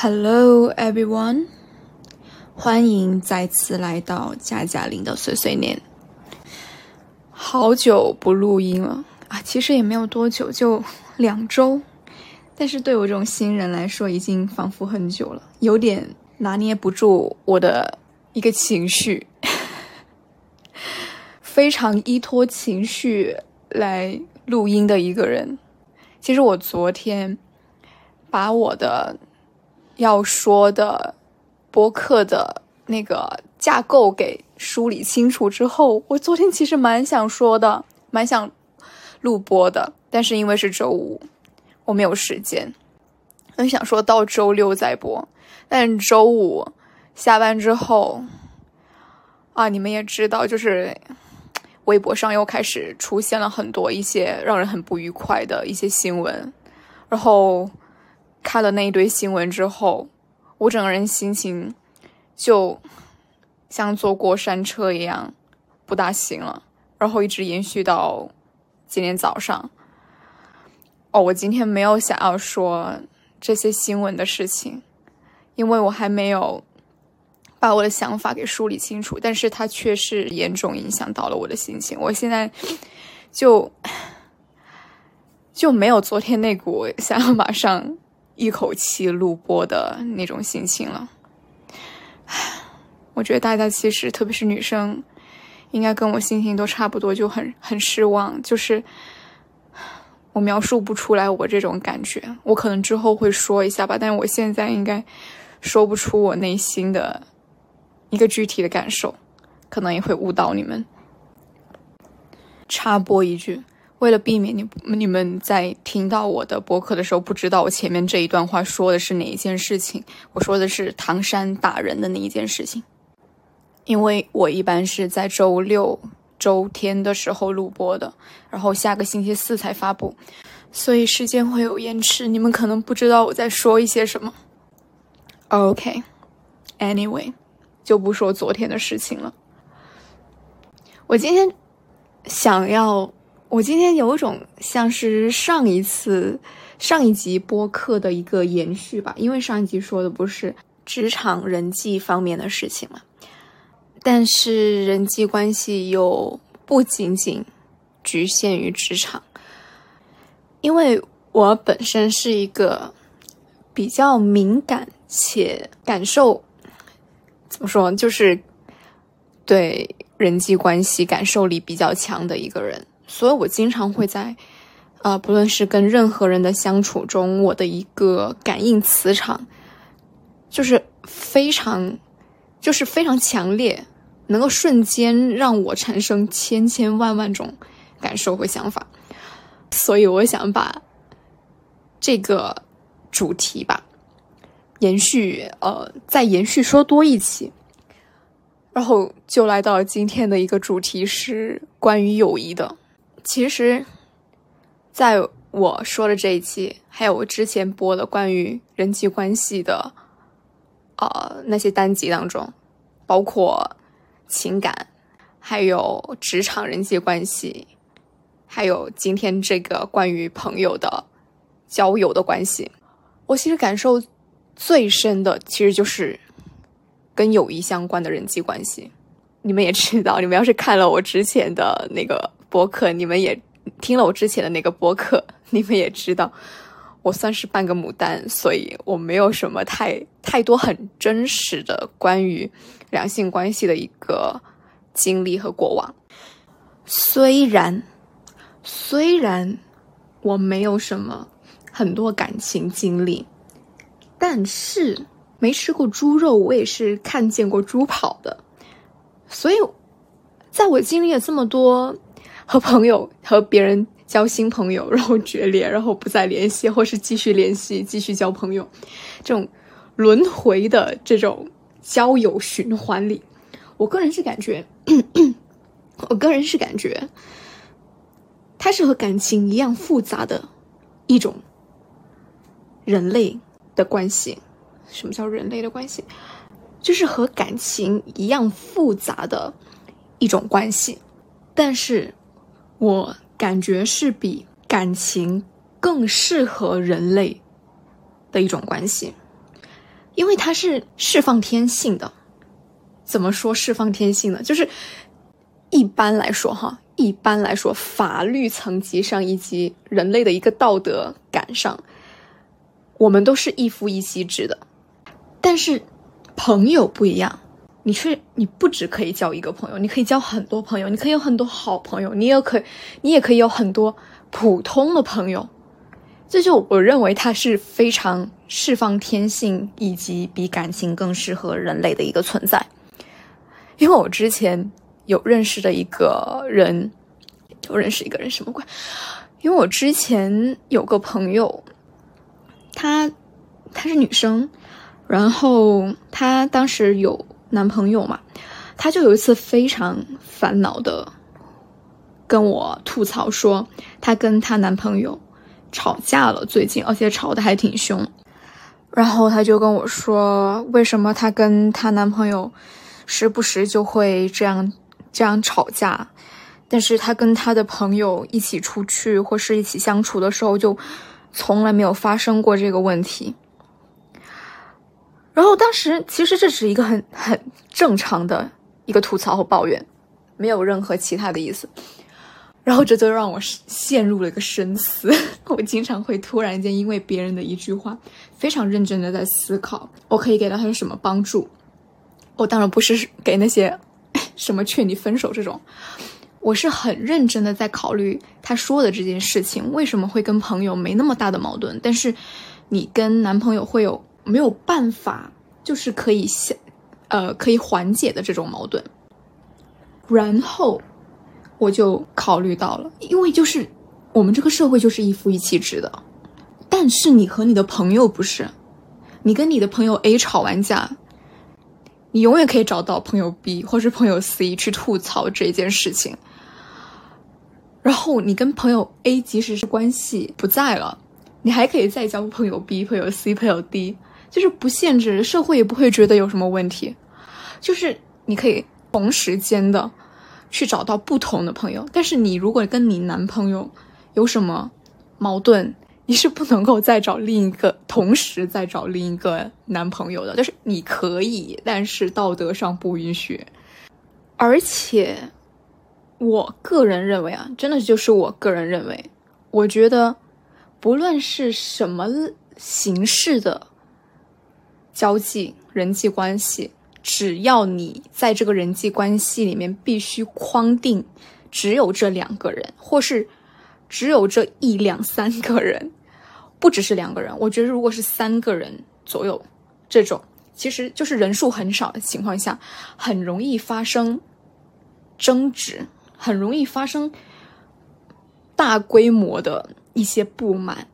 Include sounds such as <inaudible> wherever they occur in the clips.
Hello everyone，欢迎再次来到贾贾玲的碎碎念。好久不录音了啊，其实也没有多久，就两周。但是对我这种新人来说，已经仿佛很久了，有点拿捏不住我的一个情绪，<laughs> 非常依托情绪来录音的一个人。其实我昨天把我的。要说的播客的那个架构给梳理清楚之后，我昨天其实蛮想说的，蛮想录播的，但是因为是周五，我没有时间，很想说到周六再播。但周五下班之后，啊，你们也知道，就是微博上又开始出现了很多一些让人很不愉快的一些新闻，然后。看了那一堆新闻之后，我整个人心情就像坐过山车一样不大行了，然后一直延续到今天早上。哦，我今天没有想要说这些新闻的事情，因为我还没有把我的想法给梳理清楚，但是它确实严重影响到了我的心情。我现在就就没有昨天那股想要马上。一口气录播的那种心情了，我觉得大家其实，特别是女生，应该跟我心情都差不多，就很很失望。就是我描述不出来我这种感觉，我可能之后会说一下吧，但是我现在应该说不出我内心的一个具体的感受，可能也会误导你们。插播一句。为了避免你你们在听到我的博客的时候不知道我前面这一段话说的是哪一件事情，我说的是唐山打人的那一件事情。因为我一般是在周六、周天的时候录播的，然后下个星期四才发布，所以时间会有延迟，你们可能不知道我在说一些什么。OK，Anyway，就不说昨天的事情了。我今天想要。我今天有一种像是上一次上一集播客的一个延续吧，因为上一集说的不是职场人际方面的事情嘛，但是人际关系又不仅仅局限于职场，因为我本身是一个比较敏感且感受怎么说，就是对人际关系感受力比较强的一个人。所以，我经常会在，呃，不论是跟任何人的相处中，我的一个感应磁场，就是非常，就是非常强烈，能够瞬间让我产生千千万万种感受和想法。所以，我想把这个主题吧，延续，呃，再延续说多一期，然后就来到今天的一个主题是关于友谊的。其实，在我说的这一期，还有我之前播的关于人际关系的，呃，那些单集当中，包括情感，还有职场人际关系，还有今天这个关于朋友的交友的关系，我其实感受最深的，其实就是跟友谊相关的人际关系。你们也知道，你们要是看了我之前的那个。博客，你们也听了我之前的那个博客，你们也知道，我算是半个牡丹，所以我没有什么太太多很真实的关于两性关系的一个经历和过往。虽然虽然我没有什么很多感情经历，但是没吃过猪肉，我也是看见过猪跑的。所以，在我经历了这么多。和朋友 <laughs> 和别人交新朋友，然后决裂，然后不再联系，或是继续联系，继续交朋友，这种轮回的这种交友循环里，我个人是感觉，<clears throat> 我个人是感觉，它是和感情一样复杂的一种人类的关系。什么叫人类的关系？就是和感情一样复杂的一种关系，但是。我感觉是比感情更适合人类的一种关系。因为它是释放天性的。怎么说释放天性呢？就是一般来说，哈，一般来说，法律层级上以及人类的一个道德感上，我们都是一夫一妻制的。但是朋友不一样，你去，你不只可以交一个朋友，你可以交很多朋友，你可以有很多好朋友，你也可，你也可以有很多普通的朋友。这就我认为它是非常释放天性，以及比感情更适合人类的一个存在。因为我之前有认识的一个人，有认识一个人什么鬼？因为我之前有个朋友，她她是女生，然后她当时有男朋友嘛，她就有一次非常烦恼的跟我吐槽说，她跟她男朋友吵架了，最近而且吵得还挺凶，然后她就跟我说，为什么她跟她男朋友。时不时就会这样这样吵架，但是他跟他的朋友一起出去或是一起相处的时候，就从来没有发生过这个问题。然后当时其实这是一个很很正常的一个吐槽和抱怨，没有任何其他的意思。然后这就让我陷入了一个深思。<laughs> 我经常会突然间因为别人的一句话，非常认真的在思考，我可以给到他什么帮助。我当然不是给那些 <laughs> 什么劝你分手这种，我是很认真的在考虑他说的这件事情为什么会跟朋友没那么大的矛盾，但是你跟男朋友会有没有办法，就是可以消，呃，可以缓解的这种矛盾。然后我就考虑到了，因为就是我们这个社会就是一夫一妻制的，但是你和你的朋友不是，你跟你的朋友 A 吵完架。你永远可以找到朋友 B 或是朋友 C 去吐槽这件事情，然后你跟朋友 A 即使是关系不在了，你还可以再交朋友 B、朋友 C、朋友 D，就是不限制，社会也不会觉得有什么问题，就是你可以同时间的去找到不同的朋友。但是你如果跟你男朋友有什么矛盾，你是不能够再找另一个，同时再找另一个男朋友的。就是你可以，但是道德上不允许。而且，我个人认为啊，真的就是我个人认为，我觉得，不论是什么形式的交际、人际关系，只要你在这个人际关系里面必须框定只有这两个人，或是只有这一两三个人。不只是两个人，我觉得如果是三个人左右，这种其实就是人数很少的情况下，很容易发生争执，很容易发生大规模的一些不满，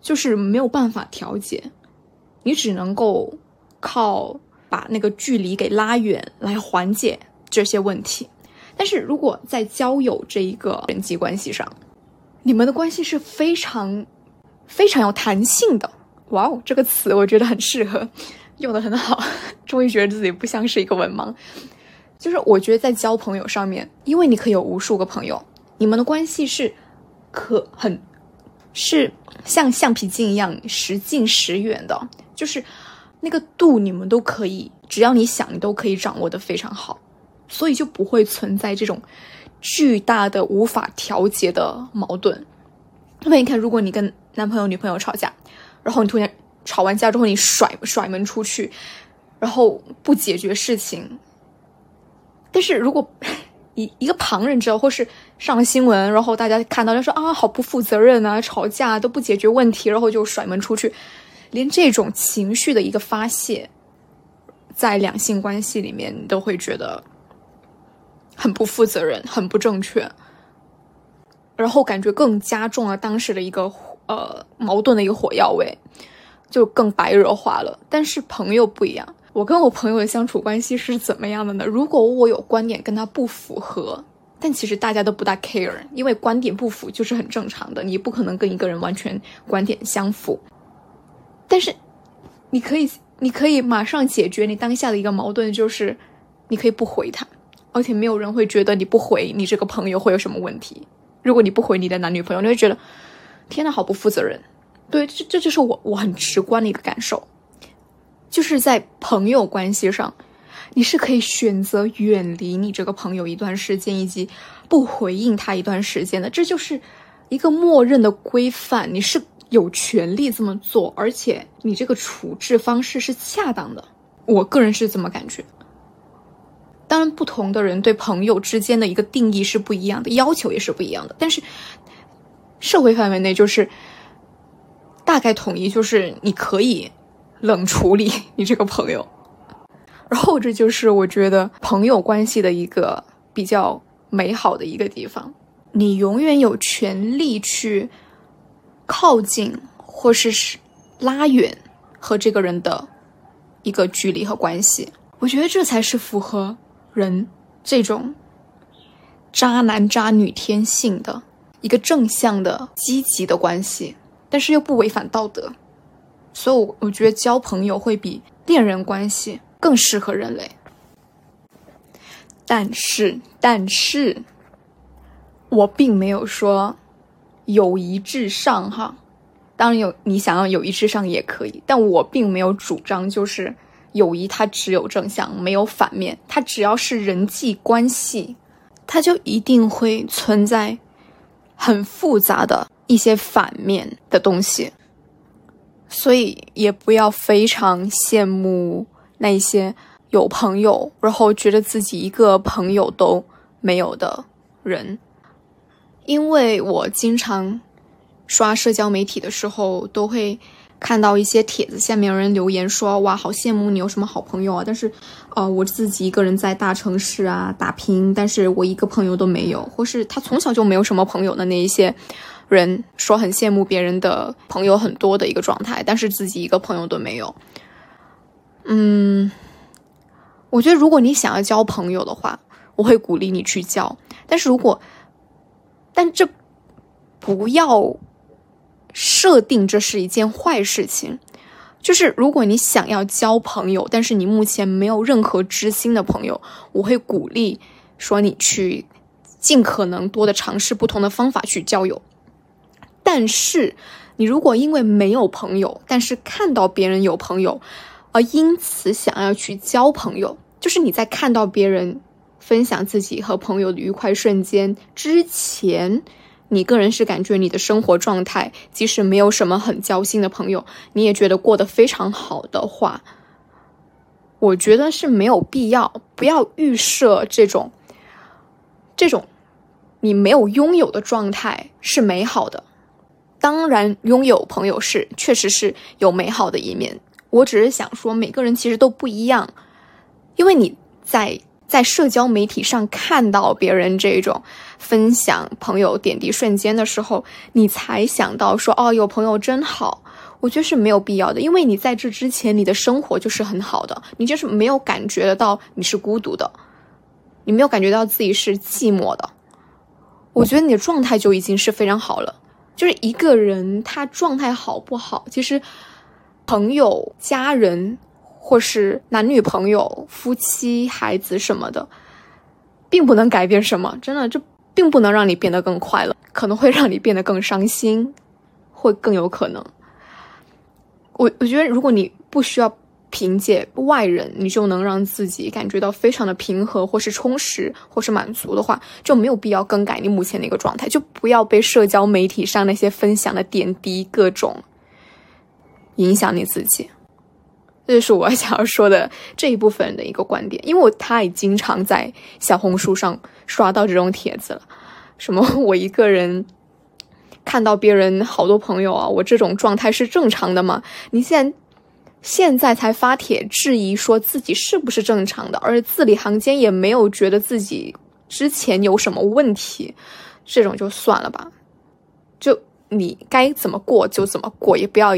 就是没有办法调节，你只能够靠把那个距离给拉远来缓解这些问题。但是如果在交友这一个人际关系上，你们的关系是非常。非常有弹性的，哇哦，这个词我觉得很适合，用的很好。终于觉得自己不像是一个文盲。就是我觉得在交朋友上面，因为你可以有无数个朋友，你们的关系是可很，是像橡皮筋一样时近时远的，就是那个度你们都可以，只要你想，你都可以掌握的非常好，所以就不会存在这种巨大的无法调节的矛盾。那么你看，如果你跟男朋友、女朋友吵架，然后你突然吵完架之后，你甩甩门出去，然后不解决事情。但是如果一一个旁人知道，或是上了新闻，然后大家看到，就说啊，好不负责任啊，吵架都不解决问题，然后就甩门出去，连这种情绪的一个发泄，在两性关系里面，你都会觉得很不负责任，很不正确。然后感觉更加重了当时的一个呃矛盾的一个火药味，就更白热化了。但是朋友不一样，我跟我朋友的相处关系是怎么样的呢？如果我有观点跟他不符合，但其实大家都不大 care，因为观点不符就是很正常的，你不可能跟一个人完全观点相符。但是你可以，你可以马上解决你当下的一个矛盾，就是你可以不回他，而且没有人会觉得你不回你这个朋友会有什么问题。如果你不回你的男女朋友，你会觉得天呐，好不负责任。对，这这就是我我很直观的一个感受。就是在朋友关系上，你是可以选择远离你这个朋友一段时间，以及不回应他一段时间的。这就是一个默认的规范，你是有权利这么做，而且你这个处置方式是恰当的。我个人是这么感觉。当然，不同的人对朋友之间的一个定义是不一样的，要求也是不一样的。但是，社会范围内就是大概统一，就是你可以冷处理你这个朋友。然后，这就是我觉得朋友关系的一个比较美好的一个地方。你永远有权利去靠近或是是拉远和这个人的一个距离和关系。我觉得这才是符合。人这种渣男渣女天性的一个正向的积极的关系，但是又不违反道德，所以，我我觉得交朋友会比恋人关系更适合人类。但是，但是，我并没有说友谊至上哈，当然有你想要友谊至上也可以，但我并没有主张就是。友谊它只有正向，没有反面。它只要是人际关系，它就一定会存在很复杂的一些反面的东西。所以也不要非常羡慕那些有朋友，然后觉得自己一个朋友都没有的人，因为我经常刷社交媒体的时候都会。看到一些帖子下面有人留言说：“哇，好羡慕你有什么好朋友啊！”但是，呃，我自己一个人在大城市啊打拼，但是我一个朋友都没有，或是他从小就没有什么朋友的那一些人说很羡慕别人的朋友很多的一个状态，但是自己一个朋友都没有。嗯，我觉得如果你想要交朋友的话，我会鼓励你去交，但是如果，但这不要。设定这是一件坏事情，就是如果你想要交朋友，但是你目前没有任何知心的朋友，我会鼓励说你去尽可能多的尝试不同的方法去交友。但是你如果因为没有朋友，但是看到别人有朋友，而因此想要去交朋友，就是你在看到别人分享自己和朋友的愉快瞬间之前。你个人是感觉你的生活状态，即使没有什么很交心的朋友，你也觉得过得非常好的话，我觉得是没有必要，不要预设这种，这种你没有拥有的状态是美好的。当然，拥有朋友是确实是有美好的一面。我只是想说，每个人其实都不一样，因为你在。在社交媒体上看到别人这种分享朋友点滴瞬间的时候，你才想到说：“哦，有朋友真好。”我觉得是没有必要的，因为你在这之前你的生活就是很好的，你就是没有感觉得到你是孤独的，你没有感觉到自己是寂寞的。我觉得你的状态就已经是非常好了。就是一个人他状态好不好，其实朋友、家人。或是男女朋友、夫妻、孩子什么的，并不能改变什么。真的，这并不能让你变得更快乐，可能会让你变得更伤心，会更有可能。我我觉得，如果你不需要凭借外人，你就能让自己感觉到非常的平和，或是充实，或是满足的话，就没有必要更改你目前的一个状态。就不要被社交媒体上那些分享的点滴各种影响你自己。这就是我想要说的这一部分的一个观点，因为我他也经常在小红书上刷到这种帖子了，什么 <laughs> 我一个人看到别人好多朋友啊，我这种状态是正常的吗？你现在现在才发帖质疑说自己是不是正常的，而且字里行间也没有觉得自己之前有什么问题，这种就算了吧，就你该怎么过就怎么过，也不要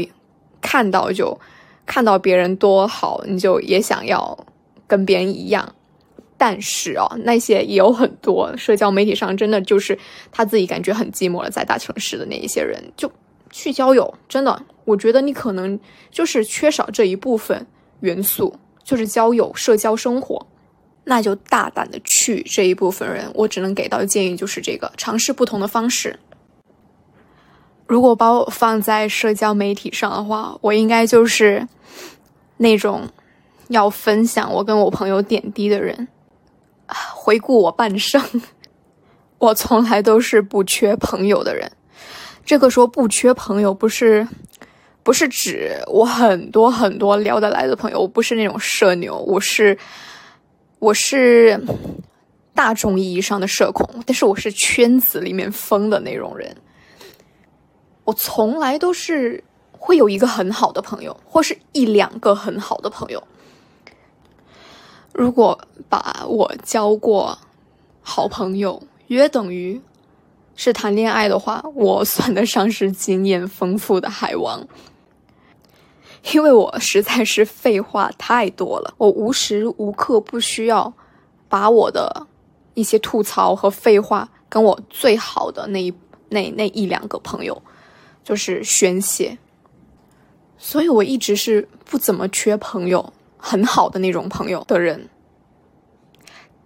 看到就。看到别人多好，你就也想要跟别人一样。但是啊，那些也有很多社交媒体上真的就是他自己感觉很寂寞了，在大城市的那一些人，就去交友。真的，我觉得你可能就是缺少这一部分元素，就是交友、社交生活，那就大胆的去这一部分人。我只能给到建议就是这个，尝试不同的方式。如果把我放在社交媒体上的话，我应该就是。那种要分享我跟我朋友点滴的人。回顾我半生，<laughs> 我从来都是不缺朋友的人。这个说不缺朋友，不是不是指我很多很多聊得来的朋友，我不是那种社牛，我是我是大众意义上的社恐，但是我是圈子里面疯的那种人。我从来都是会有一个很好的朋友，或是一两个很好的朋友。如果把我交过好朋友约等于是谈恋爱的话，我算得上是经验丰富的海王，因为我实在是废话太多了，我无时无刻不需要把我的一些吐槽和废话跟我最好的那一那那一两个朋友。就是宣泄，所以我一直是不怎么缺朋友，很好的那种朋友的人。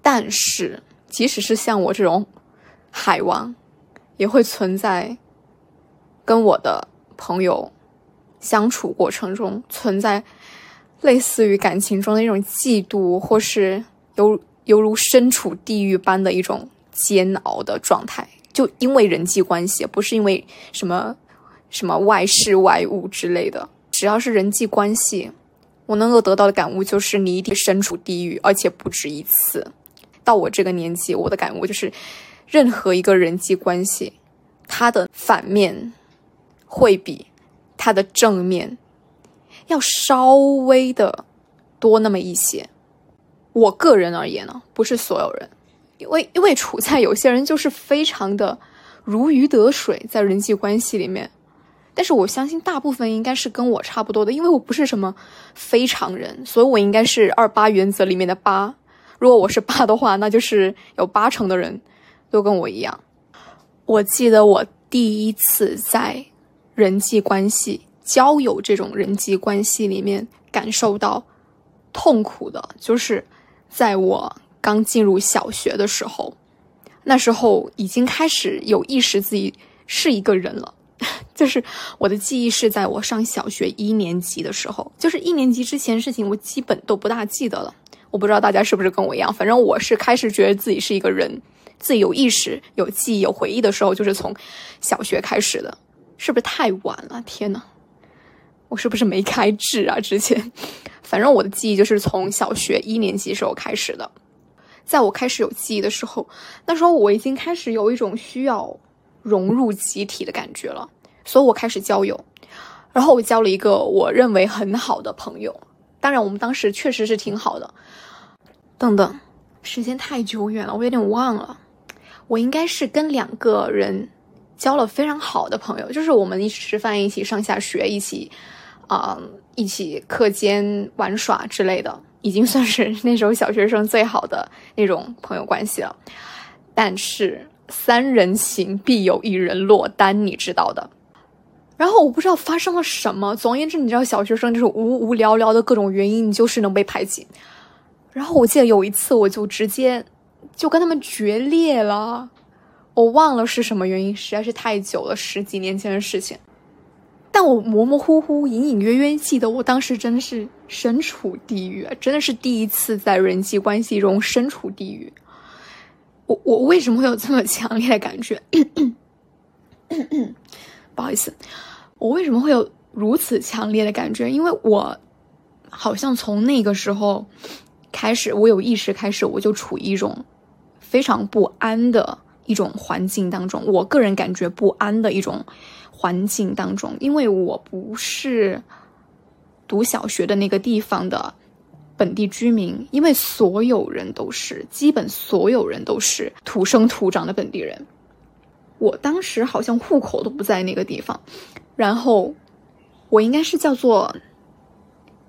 但是，即使是像我这种海王，也会存在跟我的朋友相处过程中存在类似于感情中的一种嫉妒，或是犹犹如身处地狱般的一种煎熬的状态。就因为人际关系，不是因为什么。什么外事外物之类的，只要是人际关系，我能够得到的感悟就是，你一定身处地狱，而且不止一次。到我这个年纪，我的感悟就是，任何一个人际关系，它的反面会比它的正面要稍微的多那么一些。我个人而言呢，不是所有人，因为因为处在有些人就是非常的如鱼得水，在人际关系里面。但是我相信大部分应该是跟我差不多的，因为我不是什么非常人，所以我应该是二八原则里面的八。如果我是八的话，那就是有八成的人都跟我一样。我记得我第一次在人际关系、交友这种人际关系里面感受到痛苦的，就是在我刚进入小学的时候，那时候已经开始有意识自己是一个人了。<laughs> 就是我的记忆是在我上小学一年级的时候，就是一年级之前事情我基本都不大记得了。我不知道大家是不是跟我一样，反正我是开始觉得自己是一个人，自己有意识、有记忆、有回忆的时候，就是从小学开始的。是不是太晚了？天呐，我是不是没开智啊？之前，反正我的记忆就是从小学一年级时候开始的。在我开始有记忆的时候，那时候我已经开始有一种需要。融入集体的感觉了，所以我开始交友，然后我交了一个我认为很好的朋友。当然，我们当时确实是挺好的。等等，时间太久远了，我有点忘了。我应该是跟两个人交了非常好的朋友，就是我们一起吃饭、一起上下学、一起啊一起课间玩耍之类的，已经算是 <laughs> 那时候小学生最好的那种朋友关系了。但是。三人行必有一人落单，你知道的。然后我不知道发生了什么，总而言之，你知道小学生就是无无聊聊的各种原因，你就是能被排挤。然后我记得有一次，我就直接就跟他们决裂了。我忘了是什么原因，实在是太久了，十几年前的事情。但我模模糊糊、隐隐约约记得，我当时真的是身处地狱，真的是第一次在人际关系中身处地狱。我我为什么会有这么强烈的感觉？<coughs> 不好意思，我为什么会有如此强烈的感觉？因为我好像从那个时候开始，我有意识开始，我就处于一种非常不安的一种环境当中。我个人感觉不安的一种环境当中，因为我不是读小学的那个地方的。本地居民，因为所有人都是，基本所有人都是土生土长的本地人。我当时好像户口都不在那个地方，然后我应该是叫做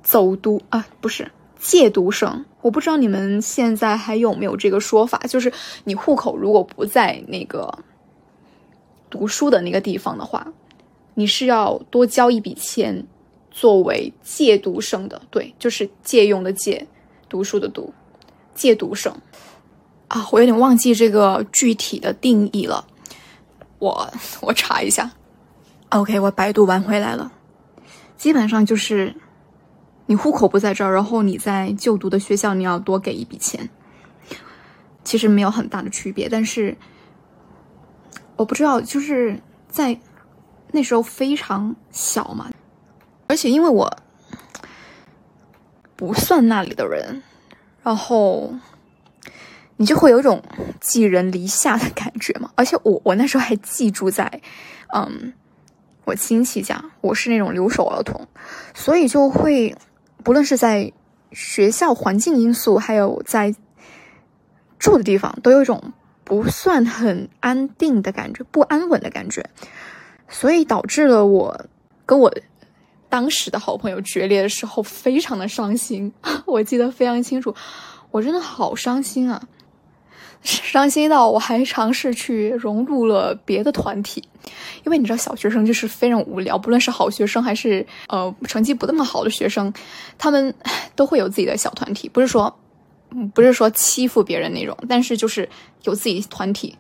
走读啊，不是借读生。我不知道你们现在还有没有这个说法，就是你户口如果不在那个读书的那个地方的话，你是要多交一笔钱。作为借读生的，对，就是借用的借，读书的读，借读生啊，我有点忘记这个具体的定义了，我 <laughs> 我查一下。OK，我百度完回来了，基本上就是你户口不在这儿，然后你在就读的学校你要多给一笔钱，其实没有很大的区别。但是我不知道，就是在那时候非常小嘛，而且因为我不算那里的人，然后你就会有一种寄人篱下的感觉嘛。而且我我那时候还寄住在嗯我亲戚家，我是那种留守儿童，所以就会。不论是在学校环境因素，还有在住的地方，都有一种不算很安定的感觉，不安稳的感觉，所以导致了我跟我当时的好朋友决裂的时候，非常的伤心。<laughs> 我记得非常清楚，我真的好伤心啊。伤心到我还尝试去融入了别的团体，因为你知道小学生就是非常无聊，不论是好学生还是呃成绩不那么好的学生，他们都会有自己的小团体，不是说不是说欺负别人那种，但是就是有自己团体。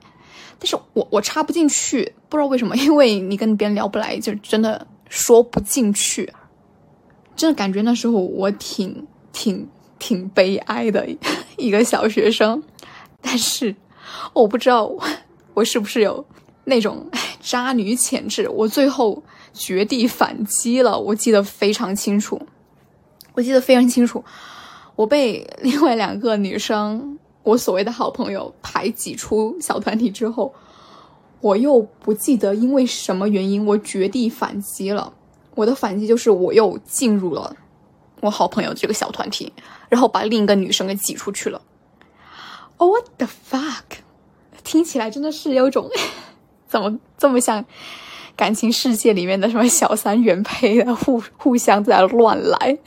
但是我我插不进去，不知道为什么，因为你跟别人聊不来，就真的说不进去，真的感觉那时候我挺挺挺悲哀的 <laughs> 一个小学生。但是，我不知道我是不是有那种 <laughs> 渣女潜质。我最后绝地反击了，我记得非常清楚。我记得非常清楚，我被另外两个女生，我所谓的好朋友排挤出小团体之后，我又不记得因为什么原因，我绝地反击了。我的反击就是我又进入了我好朋友这个小团体，然后把另一个女生给挤出去了。What the fuck？听起来真的是有种怎么这么像感情世界里面的什么小三原配的互互相在乱来。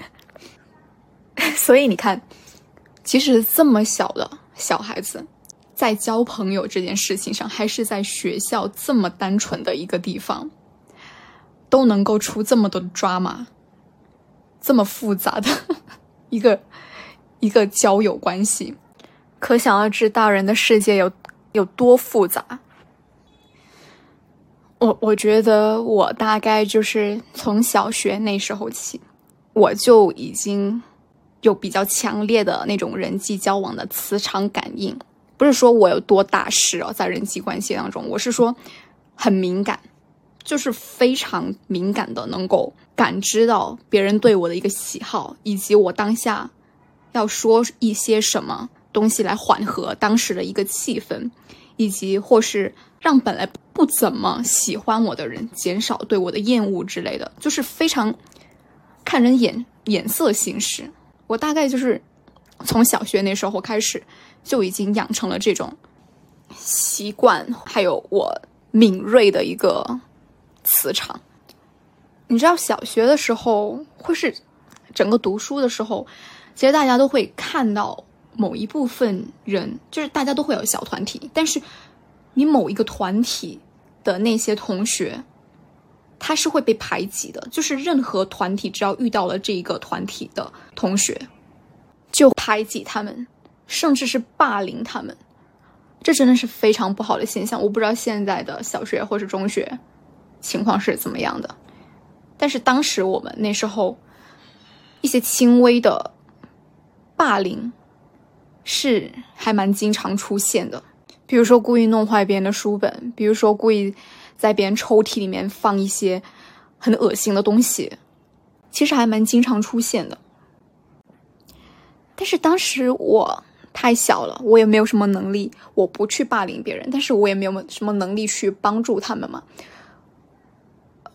<laughs> 所以你看，即使这么小的小孩子，在交朋友这件事情上，还是在学校这么单纯的一个地方，都能够出这么多的 drama，这么复杂的一个 <laughs> 一个交友关系。可想而知，大人的世界有有多复杂。我我觉得，我大概就是从小学那时候起，我就已经有比较强烈的那种人际交往的磁场感应。不是说我有多大师哦，在人际关系当中，我是说很敏感，就是非常敏感的，能够感知到别人对我的一个喜好，以及我当下要说一些什么。东西来缓和当时的一个气氛，以及或是让本来不怎么喜欢我的人减少对我的厌恶之类的，就是非常看人眼眼色行事。我大概就是从小学那时候开始就已经养成了这种习惯，还有我敏锐的一个磁场。你知道，小学的时候会是整个读书的时候，其实大家都会看到。某一部分人，就是大家都会有小团体，但是你某一个团体的那些同学，他是会被排挤的。就是任何团体只要遇到了这一个团体的同学，就排挤他们，甚至是霸凌他们。这真的是非常不好的现象。我不知道现在的小学或是中学情况是怎么样的，但是当时我们那时候一些轻微的霸凌。是还蛮经常出现的，比如说故意弄坏别人的书本，比如说故意在别人抽屉里面放一些很恶心的东西，其实还蛮经常出现的。但是当时我太小了，我也没有什么能力，我不去霸凌别人，但是我也没有什么能力去帮助他们嘛。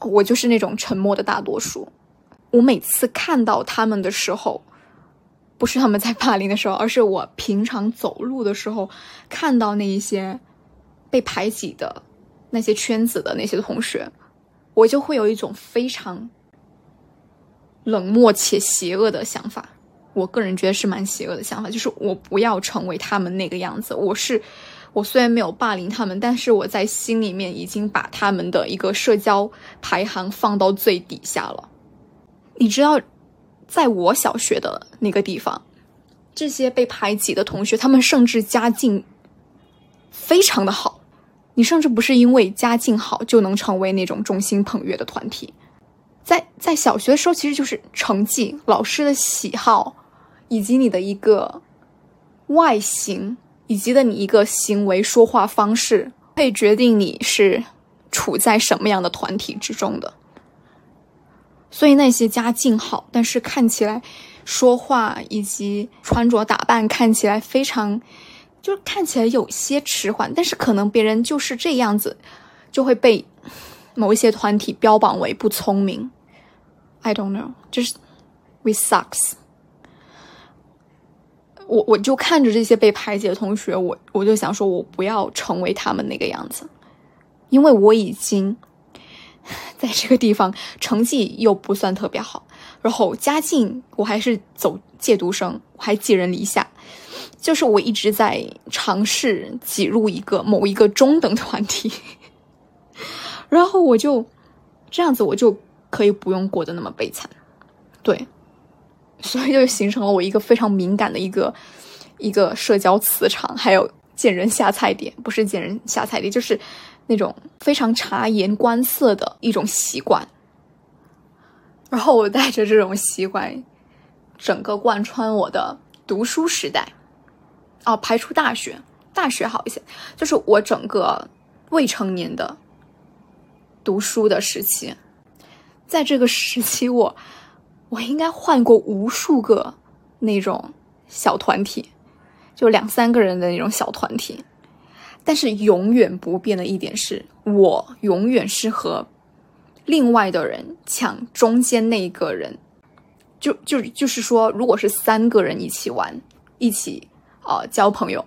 我就是那种沉默的大多数。我每次看到他们的时候。不是他们在霸凌的时候，而是我平常走路的时候看到那一些被排挤的那些圈子的那些同学，我就会有一种非常冷漠且邪恶的想法。我个人觉得是蛮邪恶的想法，就是我不要成为他们那个样子。我是我虽然没有霸凌他们，但是我在心里面已经把他们的一个社交排行放到最底下了。你知道？在我小学的那个地方，这些被排挤的同学，他们甚至家境非常的好。你甚至不是因为家境好就能成为那种众星捧月的团体。在在小学的时候，其实就是成绩、老师的喜好，以及你的一个外形，以及的你一个行为、说话方式，可以决定你是处在什么样的团体之中的。所以那些家境好，但是看起来说话以及穿着打扮看起来非常，就是看起来有些迟缓，但是可能别人就是这样子，就会被某一些团体标榜为不聪明。I don't know，就是 we sucks。我我就看着这些被排挤的同学，我我就想说，我不要成为他们那个样子，因为我已经在这个地方成绩又不算特别好，然后家境我还是走借读生，我还寄人篱下，就是我一直在尝试挤入一个某一个中等团体，然后我就这样子，我就。可以不用过得那么悲惨，对，所以就形成了我一个非常敏感的一个一个社交磁场，还有见人下菜碟，不是见人下菜碟，就是那种非常察言观色的一种习惯。然后我带着这种习惯，整个贯穿我的读书时代。哦，排除大学，大学好一些，就是我整个未成年的读书的时期。在这个时期，我我应该换过无数个那种小团体，就两三个人的那种小团体。但是永远不变的一点是，我永远是和另外的人抢中间那一个人。就就就是说，如果是三个人一起玩，一起呃交朋友，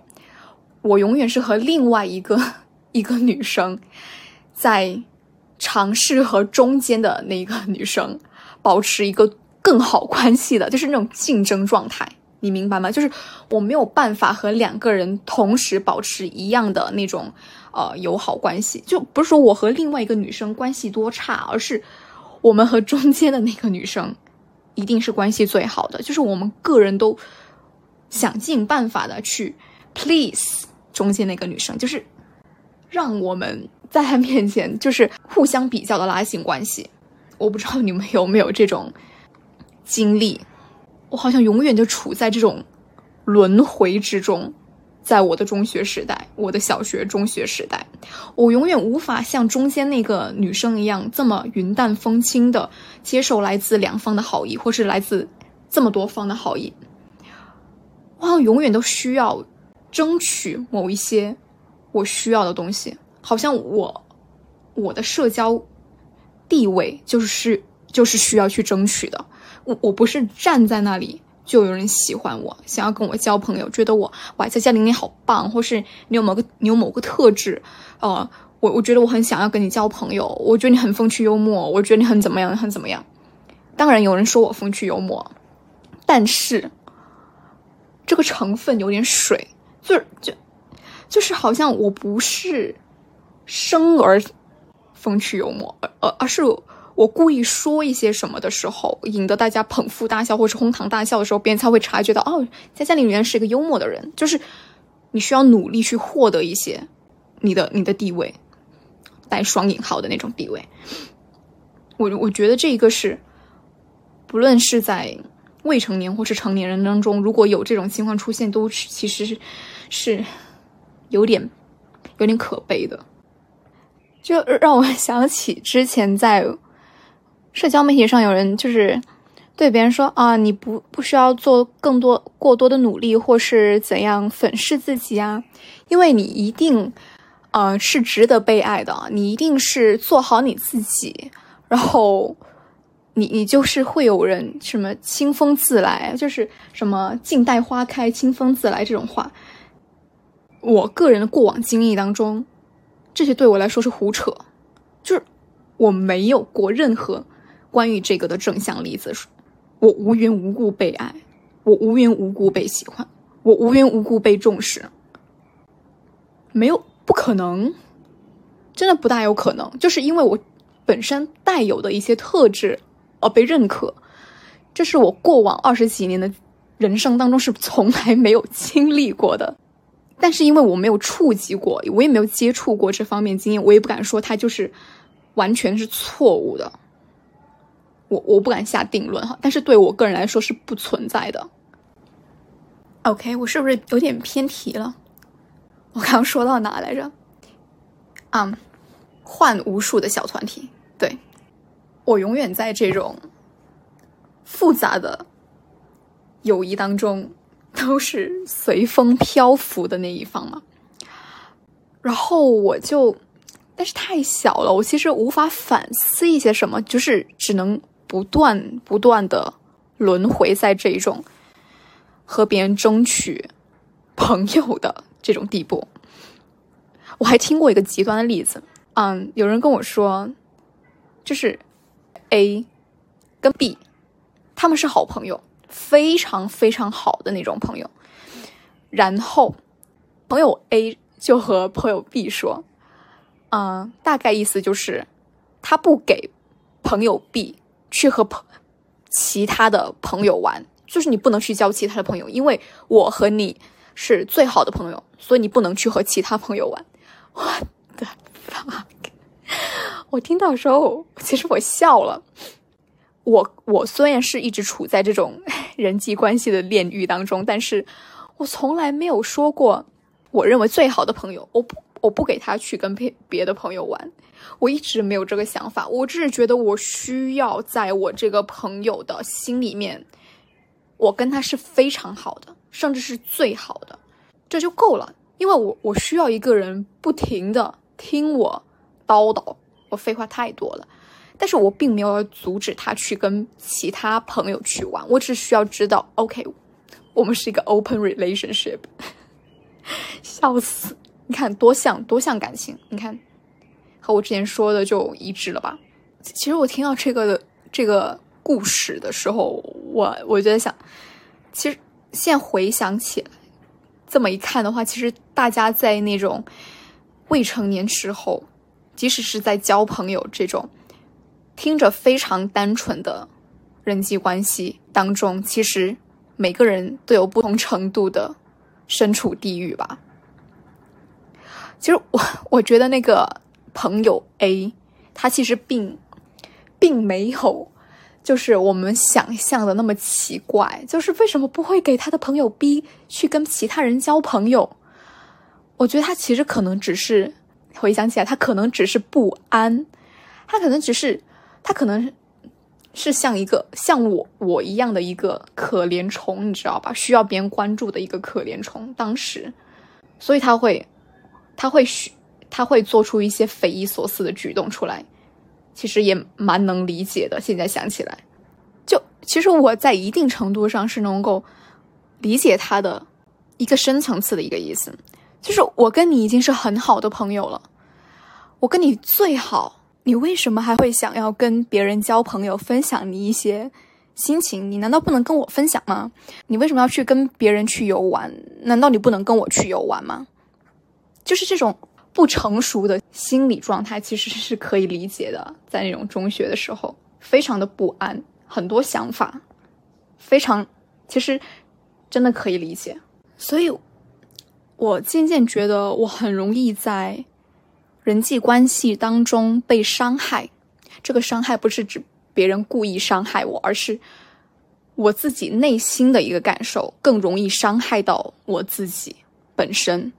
我永远是和另外一个 <laughs> 一个女生在。尝试和中间的那个女生保持一个更好关系的，<laughs> 就是那种竞争状态，你明白吗？就是我没有办法和两个人同时保持一样的那种呃友好关系，就不是说我和另外一个女生关系多差，而是我们和中间的那个女生一定是关系最好的，就是我们个人都想尽办法的去 please 中间那个女生，就是让我们。在他面前就是互相比较的拉近关系，我不知道你们有没有这种经历，我好像永远就处在这种轮回之中，在我的中学时代，我的小学、中学时代，我永远无法像中间那个女生一样这么云淡风轻的接受来自两方的好意，或是来自这么多方的好意，我好像永远都需要争取某一些我需要的东西。好像我，我的社交地位就是就是需要去争取的。我我不是站在那里就有人喜欢我，想要跟我交朋友，觉得我哇在家里你好棒，或是你有某个你有某个特质，呃，我我觉得我很想要跟你交朋友，我觉得你很风趣幽默，我觉得你很怎么样很怎么样。当然有人说我风趣幽默，但是这个成分有点水，就是就就是好像我不是。生而风趣幽默，而而是我故意说一些什么的时候，引得大家捧腹大笑，或是哄堂大笑的时候，别人才会察觉到哦，佳佳里原来是一个幽默的人。就是你需要努力去获得一些你的你的地位，带双引号的那种地位。我我觉得这一个是，不论是在未成年或是成年人当中，如果有这种情况出现，都是其实是是有点有点可悲的。就让我想起之前在社交媒体上有人就是对别人说啊，你不不需要做更多过多的努力，或是怎样粉饰自己啊，因为你一定呃是值得被爱的，你一定是做好你自己，然后你你就是会有人什么清风自来，就是什么静待花开，清风自来这种话。我个人的过往经历当中。这些对我来说是胡扯，就是我没有过任何关于这个的正向例子是。我无缘无故被爱，我无缘无故被喜欢，我无缘无故被重视，没有不可能，真的不大有可能。就是因为我本身带有的一些特质而被认可，这是我过往二十几年的人生当中是从来没有经历过的。但是因为我没有触及过，我也没有接触过这方面经验，我也不敢说它就是完全是错误的。我我不敢下定论哈，但是对我个人来说是不存在的。OK，我是不是有点偏题了？我刚刚说到哪来着？啊，换无数的小团体。对，我永远在这种复杂的友谊当中都是随风漂浮的那一方嘛。然后我就，但是太小了，我其实无法反思一些什么，就是只能不断不断的轮回在这一种和别人争取朋友的这种地步。我还听过一个极端的例子，嗯，有人跟我说，就是 A 跟 B 他们是好朋友，非常非常好的那种朋友，然后朋友 A 就和朋友 B 说，嗯，大概意思就是他不给朋友 B 去和朋其他的朋友玩，就是你不能去交其他的朋友，因为我和你是最好的朋友，所以你不能去和其他朋友玩。我的 fuck！我听到时候，其实我笑了。我我虽然是一直处在这种 <laughs> 人际关系的炼狱当中，但是我从来没有说过，我认为最好的朋友，我不我不给他去跟别别的朋友玩。我一直没有这个想法，我只是觉得我需要在我这个朋友的心里面，我跟他是非常好的，甚至是最好的，这就够了。因为我我需要一个人不停的听我叨叨，我废话太多了，但是我并没有要阻止他去跟其他朋友去玩，我只需要知道，OK，我们是一个 open relationship，<laughs> 笑死！你看多像多像感情，你看和我之前说的就一致了吧？其实我听到这个的这个故事的时候，我我就在想，其实现在回想起来。这么一看的话，其实大家在那种未成年时候，即使是在交朋友这种听着非常单纯的人际关系当中，其实每个人都有不同程度的身处地狱吧。其实我我觉得那个朋友 A，他其实并并没有。就是我们想象的那么奇怪，就是为什么不会给他的朋友 B 去跟其他人交朋友？我觉得他其实可能只是回想起来，他可能只是不安，他可能只是他可能是像一个像我我一样的一个可怜虫，你知道吧？需要别人关注的一个可怜虫。当时，所以他会他会他会做出一些匪夷所思的举动出来。其实也蛮能理解的。现在想起来，就其实我在一定程度上是能够理解他的一个深层次的一个意思，就是我跟你已经是很好的朋友了，我跟你最好，你为什么还会想要跟别人交朋友，分享你一些心情？你难道不能跟我分享吗？你为什么要去跟别人去游玩？难道你不能跟我去游玩吗？就是这种。不成熟的心理状态其实是可以理解的，在那种中学的时候，非常的不安，很多想法，非常，其实真的可以理解。所以，我渐渐觉得我很容易在人际关系当中被伤害。这个伤害不是指别人故意伤害我，而是我自己内心的一个感受更容易伤害到我自己本身。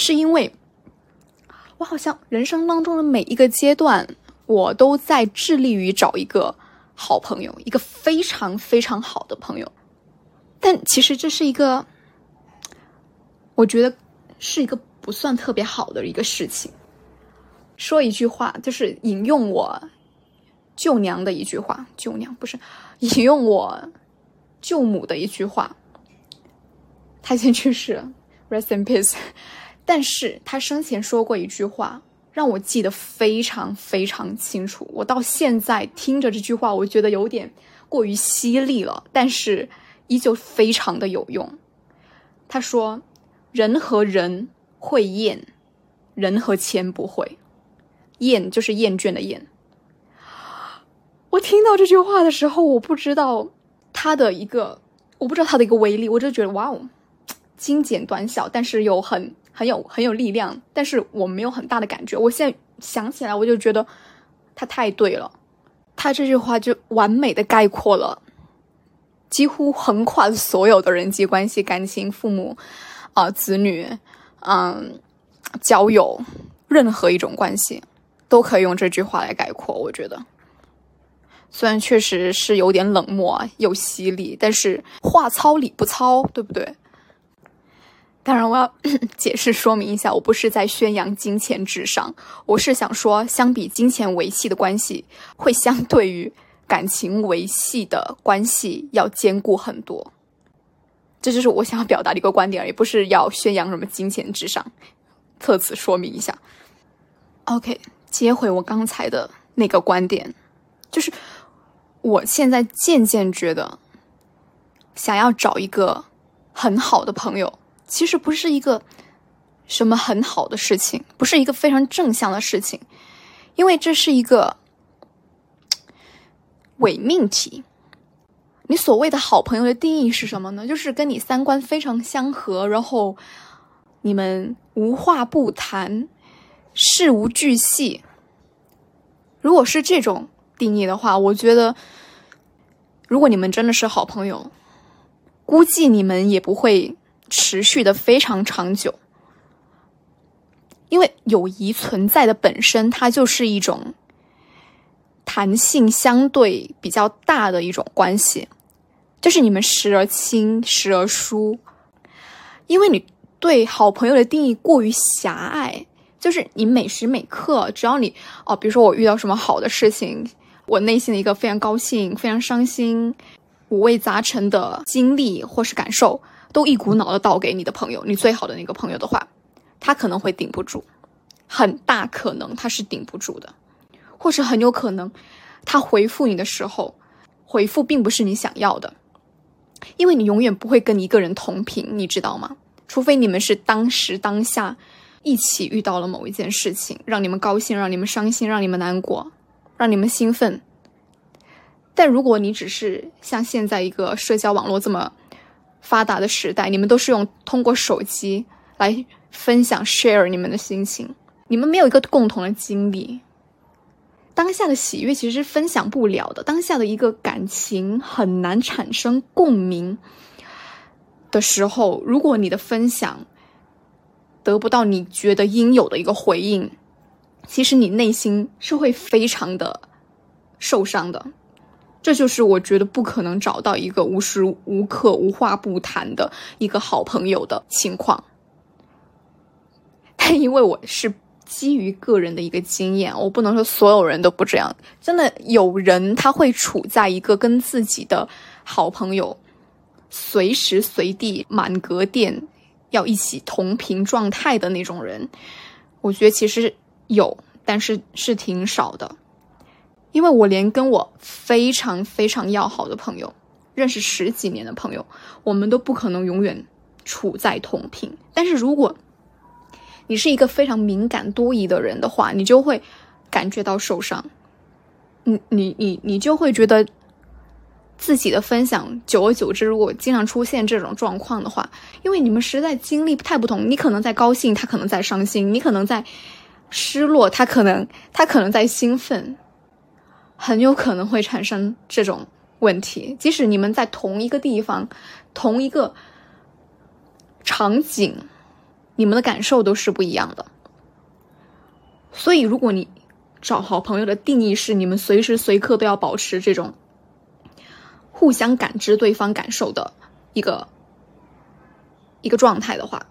是因为，我好像人生当中的每一个阶段，我都在致力于找一个好朋友，一个非常非常好的朋友。但其实这是一个，我觉得是一个不算特别好的一个事情。说一句话，就是引用我舅娘的一句话，舅娘不是引用我舅母的一句话。她先去世了，rest in peace。但是他生前说过一句话，让我记得非常非常清楚。我到现在听着这句话，我觉得有点过于犀利了，但是依旧非常的有用。他说：“人和人会厌，人和钱不会。厌就是厌倦的厌。”我听到这句话的时候，我不知道他的一个，我不知道他的一个威力，我就觉得哇哦，精简短小，但是又很。很有很有力量，但是我没有很大的感觉。我现在想起来，我就觉得他太对了，他这句话就完美的概括了，几乎横跨所有的人际关系、感情、父母啊、子女，嗯，交友，任何一种关系，都可以用这句话来概括。我觉得，虽然确实是有点冷漠又犀利，但是话糙理不糙，对不对？当然，我要 <coughs> 解释说明一下，我不是在宣扬金钱至上，我是想说，相比金钱维系的关系，会相对于感情维系的关系要坚固很多。这就是我想要表达的一个观点，而已不是要宣扬什么金钱至上。特此说明一下。OK，接回我刚才的那个观点，就是我现在渐渐觉得，想要找一个很好的朋友。其实不是一个什么很好的事情，不是一个非常正向的事情，因为这是一个伪命题。你所谓的好朋友的定义是什么呢？就是跟你三观非常相合，然后你们无话不谈，事无巨细。如果是这种定义的话，我觉得，如果你们真的是好朋友，估计你们也不会。持续的非常长久，因为友谊存在的本身，它就是一种弹性相对比较大的一种关系，就是你们时而亲，时而疏。因为你对好朋友的定义过于狭隘，就是你每时每刻，只要你哦，比如说我遇到什么好的事情，我内心的一个非常高兴、非常伤心、五味杂陈的经历或是感受。都一股脑的倒给你的朋友，你最好的那个朋友的话，他可能会顶不住，很大可能他是顶不住的，或是很有可能，他回复你的时候，回复并不是你想要的，因为你永远不会跟一个人同频，你知道吗？除非你们是当时当下一起遇到了某一件事情，让你们高兴，让你们伤心，让你们难过，让你们兴奋。但如果你只是像现在一个社交网络这么。发达的时代，你们都是用通过手机来分享、share 你们的心情，你们没有一个共同的经历。当下的喜悦其实是分享不了的，当下的一个感情很难产生共鸣的时候，如果你的分享得不到你觉得应有的一个回应，其实你内心是会非常的受伤的。这就是我觉得不可能找到一个无时无刻无话不谈的一个好朋友的情况。但因为我是基于个人的一个经验，我不能说所有人都不这样。真的有人他会处在一个跟自己的好朋友随时随地满格电要一起同频状态的那种人，我觉得其实有，但是是挺少的。因为我连跟我非常非常要好的朋友，认识十几年的朋友，我们都不可能永远处在同频。但是如果你是一个非常敏感多疑的人的话，你就会感觉到受伤。你你你你就会觉得自己的分享，久而久之，如果经常出现这种状况的话，因为你们实在经历太不同，你可能在高兴，他可能在伤心；你可能在失落，他可能他可能在兴奋。很有可能会产生这种问题，即使你们在同一个地方、同一个场景，你们的感受都是不一样的。所以，如果你找好朋友的定义是你们随时随刻都要保持这种互相感知对方感受的一个一个状态的话，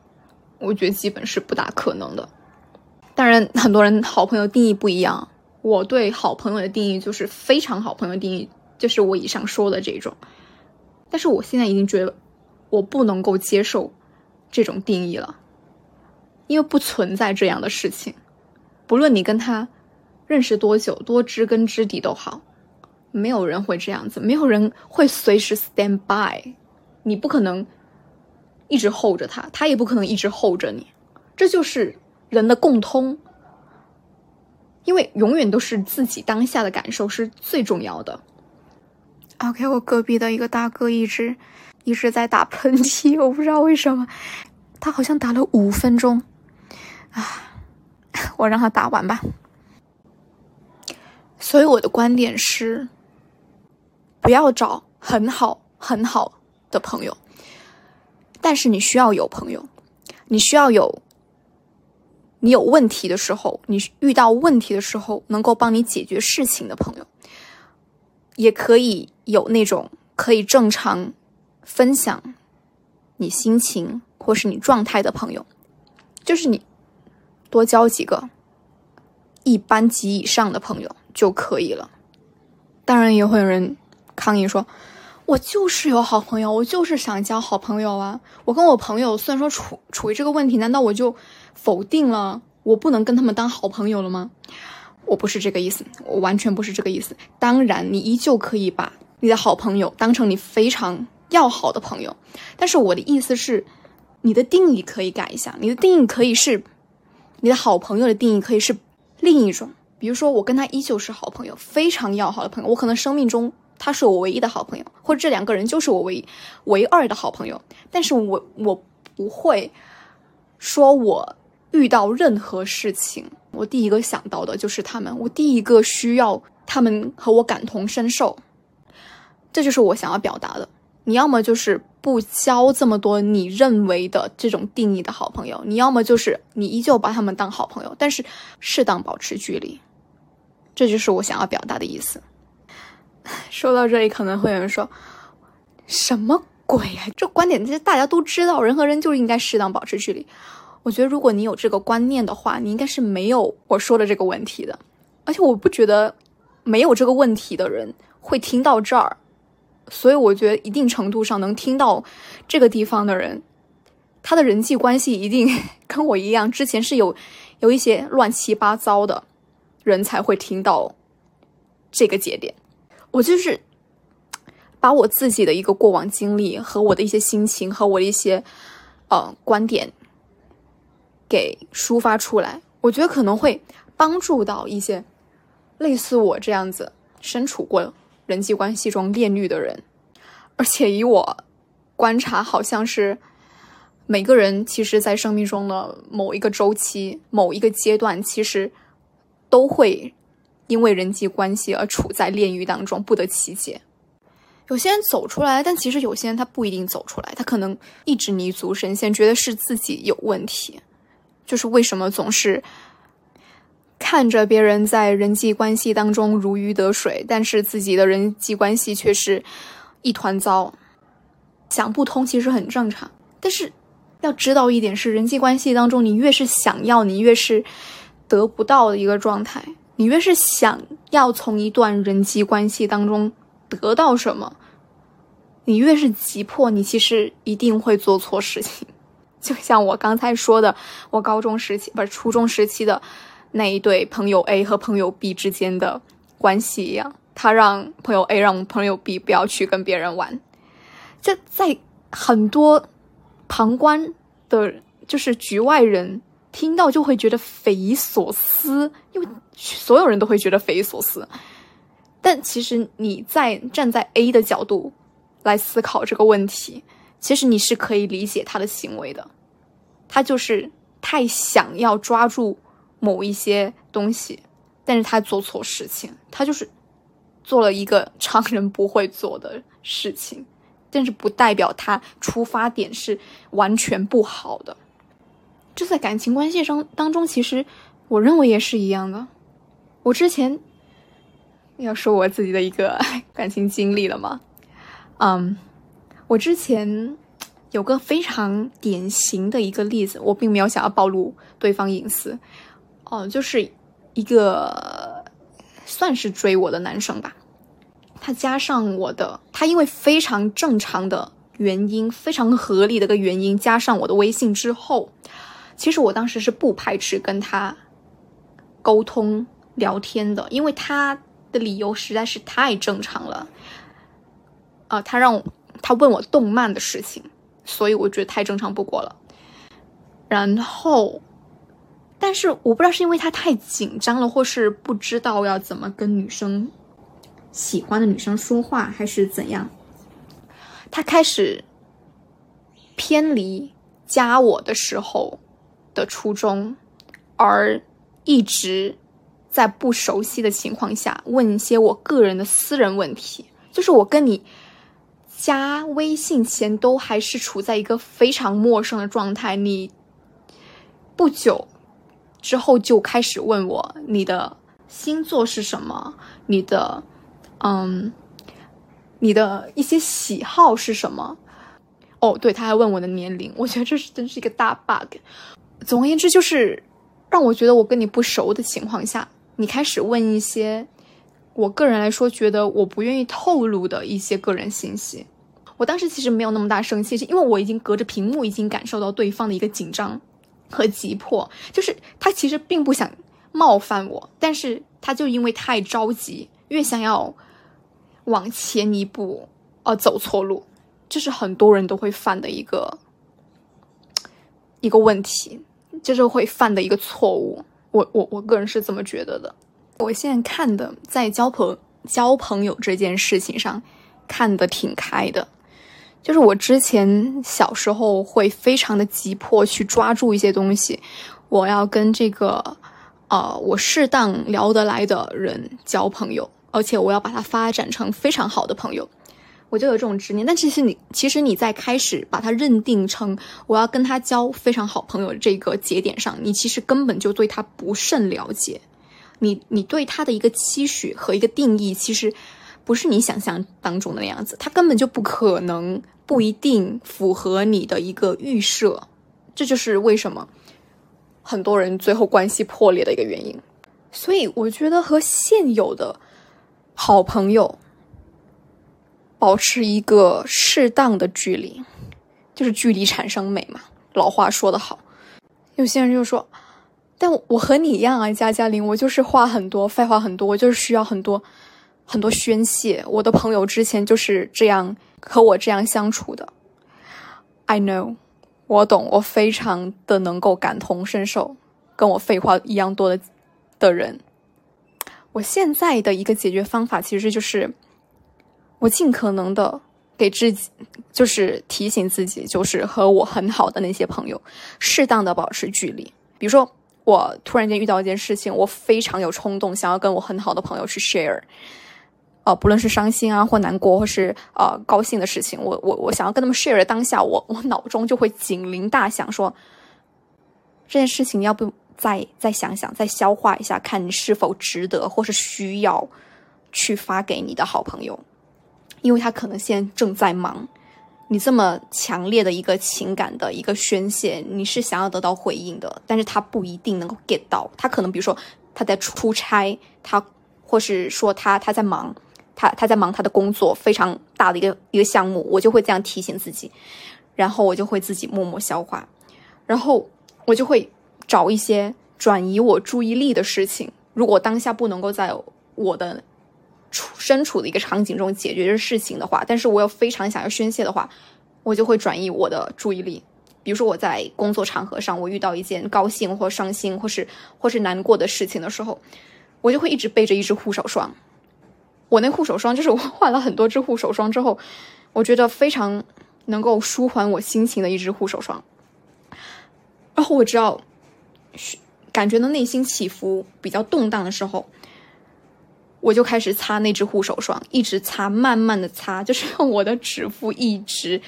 我觉得基本是不大可能的。当然，很多人好朋友定义不一样。我对好朋友的定义就是非常好朋友定义，就是我以上说的这种。但是我现在已经觉得，我不能够接受这种定义了，因为不存在这样的事情。不论你跟他认识多久，多知根知底都好，没有人会这样子，没有人会随时 stand by。你不可能一直候着他，他也不可能一直候着你，这就是人的共通。因为永远都是自己当下的感受是最重要的。OK，我隔壁的一个大哥一直一直在打喷嚏，我不知道为什么，他好像打了五分钟啊，我让他打完吧。所以我的观点是，不要找很好很好的朋友，但是你需要有朋友，你需要有你有问题的时候，你遇到问题的时候能够帮你解决事情的朋友，也可以有那种可以正常分享你心情或是你状态的朋友，就是你多交几个一般级以上的朋友。就可以了。当然也会有人抗议说：“我就是有好朋友，我就是想交好朋友啊！我跟我朋友虽然说处处于这个问题，难道我就否定了我不能跟他们当好朋友了吗？”我不是这个意思，我完全不是这个意思。当然，你依旧可以把你的好朋友当成你非常要好的朋友，但是我的意思是，你的定义可以改一下。你的定义可以是，你的好朋友的定义可以是另一种。比如说，我跟他依旧是好朋友，非常要好的朋友。我可能生命中他是我唯一的好朋友，或者这两个人就是我唯一唯二的好朋友。但是我我不会说，我遇到任何事情，我第一个想到的就是他们，我第一个需要他们和我感同身受。这就是我想要表达的。你要么就是不交这么多你认为的这种定义的好朋友，你要么就是你依旧把他们当好朋友，但是适当保持距离。这就是我想要表达的意思。说到这里，可能会有人说：“什么鬼啊？这观点，这大家都知道，人和人就是应该适当保持距离。”我觉得，如果你有这个观念的话，你应该是没有我说的这个问题的。而且，我不觉得没有这个问题的人会听到这儿。所以，我觉得一定程度上能听到这个地方的人，他的人际关系一定 <laughs> 跟我一样，之前是有有一些乱七八糟的。人才会听到这个节点。我就是把我自己的一个过往经历和我的一些心情和我的一些呃观点给抒发出来，我觉得可能会帮助到一些类似我这样子身处过人际关系中炼狱的人。而且以我观察，好像是每个人其实，在生命中的某一个周期、某一个阶段，其实。都会因为人际关系而处在炼狱当中，不得其解。有些人走出来，但其实有些人他不一定走出来，他可能一直泥足深陷，觉得是自己有问题。就是为什么总是看着别人在人际关系当中如鱼得水，但是自己的人际关系却是一团糟。想不通其实很正常，但是要知道一点是，人际关系当中，你越是想要，你越是。得不到的一个状态，你越是想要从一段人际关系当中得到什么，你越是急迫，你其实一定会做错事情。就像我刚才说的，我高中时期不是初中时期的那一对朋友 A 和朋友 B 之间的关系一样，他让朋友 A 让朋友 B 不要去跟别人玩，这在很多旁观的，就是局外人。听到就会觉得匪夷所思，因为所有人都会觉得匪夷所思。但其实你在站在 A 的角度来思考这个问题，其实你是可以理解他的行为的。他就是太想要抓住某一些东西，但是他做错事情，他就是做了一个常人不会做的事情，但是不代表他出发点是完全不好的。这在感情关系中当中，其实我认为也是一样的。我之前要说我自己的一个 <laughs> 感情经历了吗？嗯，我之前有个非常典型的一个例子，我并没有想要暴露对方隐私。哦，就是一个算是追我的男生吧，他加上我的，他因为非常正常的原因，非常合理的一个原因，加上我的微信之后。其实我当时是不排斥跟他沟通聊天的，因为他的理由实在是太正常了。啊，他让我他问我动漫的事情，所以我觉得太正常不过了。然后，但是我不知道是因为他太紧张了，或是不知道要怎么跟女生喜欢的女生说话，还是怎样，他开始偏离加我的时候。的初衷，而一直在不熟悉的情况下问一些我个人的私人问题，就是我跟你加微信前都还是处在一个非常陌生的状态，你不久之后就开始问我你的星座是什么，你的嗯，你的一些喜好是什么？哦，对，他还问我的年龄，我觉得这是真是一个大 bug。总而言之，就是让我觉得我跟你不熟的情况下。你开始问一些，我个人来说觉得我不愿意透露的一些个人信息。我当时其实没有那么大生气，是因为我已经隔着屏幕已经感受到对方的一个紧张和急迫，就是他其实并不想冒犯我，但是他就因为太着急，越想要往前一步，呃，走错路，这是很多人都会犯的一个一个问题，就是会犯的一个错误。我我我个人是这么觉得的。我现在看的在交朋交朋友这件事情上看的挺开的，就是我之前小时候会非常的急迫去抓住一些东西，我要跟这个呃我适当聊得来的人交朋友，而且我要把它发展成非常好的朋友。我就有这种执念，但其实你其实你在开始把它认定成我要跟他交非常好朋友这个节点上，你其实根本就对他不甚了解，你你对他的一个期许和一个定义，其实不是你想象当中的那样子，他根本就不可能不一定符合你的一个预设，这就是为什么很多人最后关系破裂的一个原因。所以我觉得和现有的好朋友。保持一个适当的距离，就是距离产生美嘛。老话说得好，有些人就说：“但我和你一样啊，加加林，我就是话很多，废话很多，我就是需要很多很多宣泄。我的朋友之前就是这样和我这样相处的。I know，我懂，我非常的能够感同身受，跟我废话一样多的的人。我现在的一个解决方法其实就是。”我尽可能的给自己，就是提醒自己，就是和我很好的那些朋友，适当的保持距离。比如说，我突然间遇到一件事情，我非常有冲动，想要跟我很好的朋友去 share，呃，不论是伤心啊，或难过，或是呃高兴的事情，我我我想要跟他们 share 的当下，我我脑中就会警铃大响，说这件事情要不再再想想，再消化一下，看你是否值得，或是需要去发给你的好朋友。因为他可能现在正在忙，你这么强烈的一个情感的一个宣泄，你是想要得到回应的，但是他不一定能够 get 到，他可能比如说他在出差，他或是说他他在忙，他他在忙他的工作，非常大的一个一个项目，我就会这样提醒自己，然后我就会自己默默消化，然后我就会找一些转移我注意力的事情，如果当下不能够在我的。处身处的一个场景中解决这事情的话，但是我又非常想要宣泄的话，我就会转移我的注意力。比如说我在工作场合上，我遇到一件高兴或伤心或是或是难过的事情的时候，我就会一直背着一支护手霜。我那护手霜就是我 <laughs> 换了很多支护手霜之后，我觉得非常能够舒缓我心情的一支护手霜。然后我只要感觉到内心起伏比较动荡的时候。我就开始擦那支护手霜，一直擦，慢慢的擦，就是用 <laughs> 我的指腹一直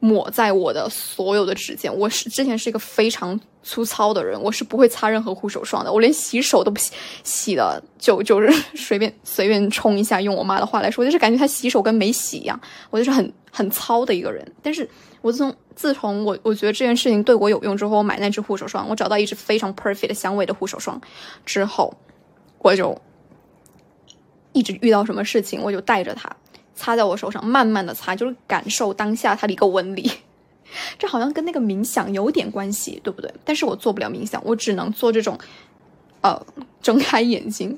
抹在我的所有的指尖。我是之前是一个非常粗糙的人，我是不会擦任何护手霜的，我连洗手都不洗，洗的就就是 <laughs> 随便随便冲一下。用我妈的话来说，就是感觉她洗手跟没洗一样。我就是很很糙的一个人。但是我自从自从我我觉得这件事情对我有用之后，我买那支护手霜，我找到一支非常 perfect 香味的护手霜之后，我就。一直遇到什么事情，我就带着它擦在我手上，慢慢的擦，就是感受当下它的一个纹理。<laughs> 这好像跟那个冥想有点关系，对不对？但是我做不了冥想，我只能做这种，呃，睁开眼睛，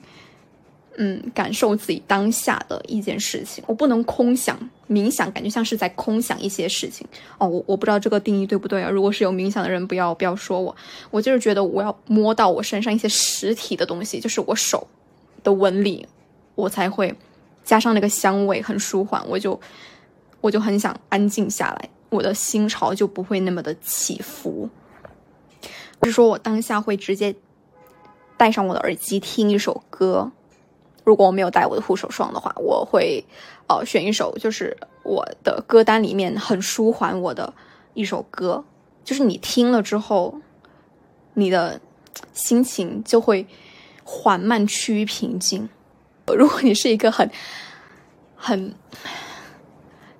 嗯，感受自己当下的一件事情。我不能空想，冥想感觉像是在空想一些事情。哦，我我不知道这个定义对不对啊？如果是有冥想的人，不要不要说我。我就是觉得我要摸到我身上一些实体的东西，就是我手的纹理。我才会加上那个香味，很舒缓，我就我就很想安静下来，我的心潮就不会那么的起伏。不是说我当下会直接戴上我的耳机听一首歌。如果我没有带我的护手霜的话，我会呃选一首就是我的歌单里面很舒缓我的一首歌，就是你听了之后，你的心情就会缓慢趋于平静。<laughs> 如果你是一个很很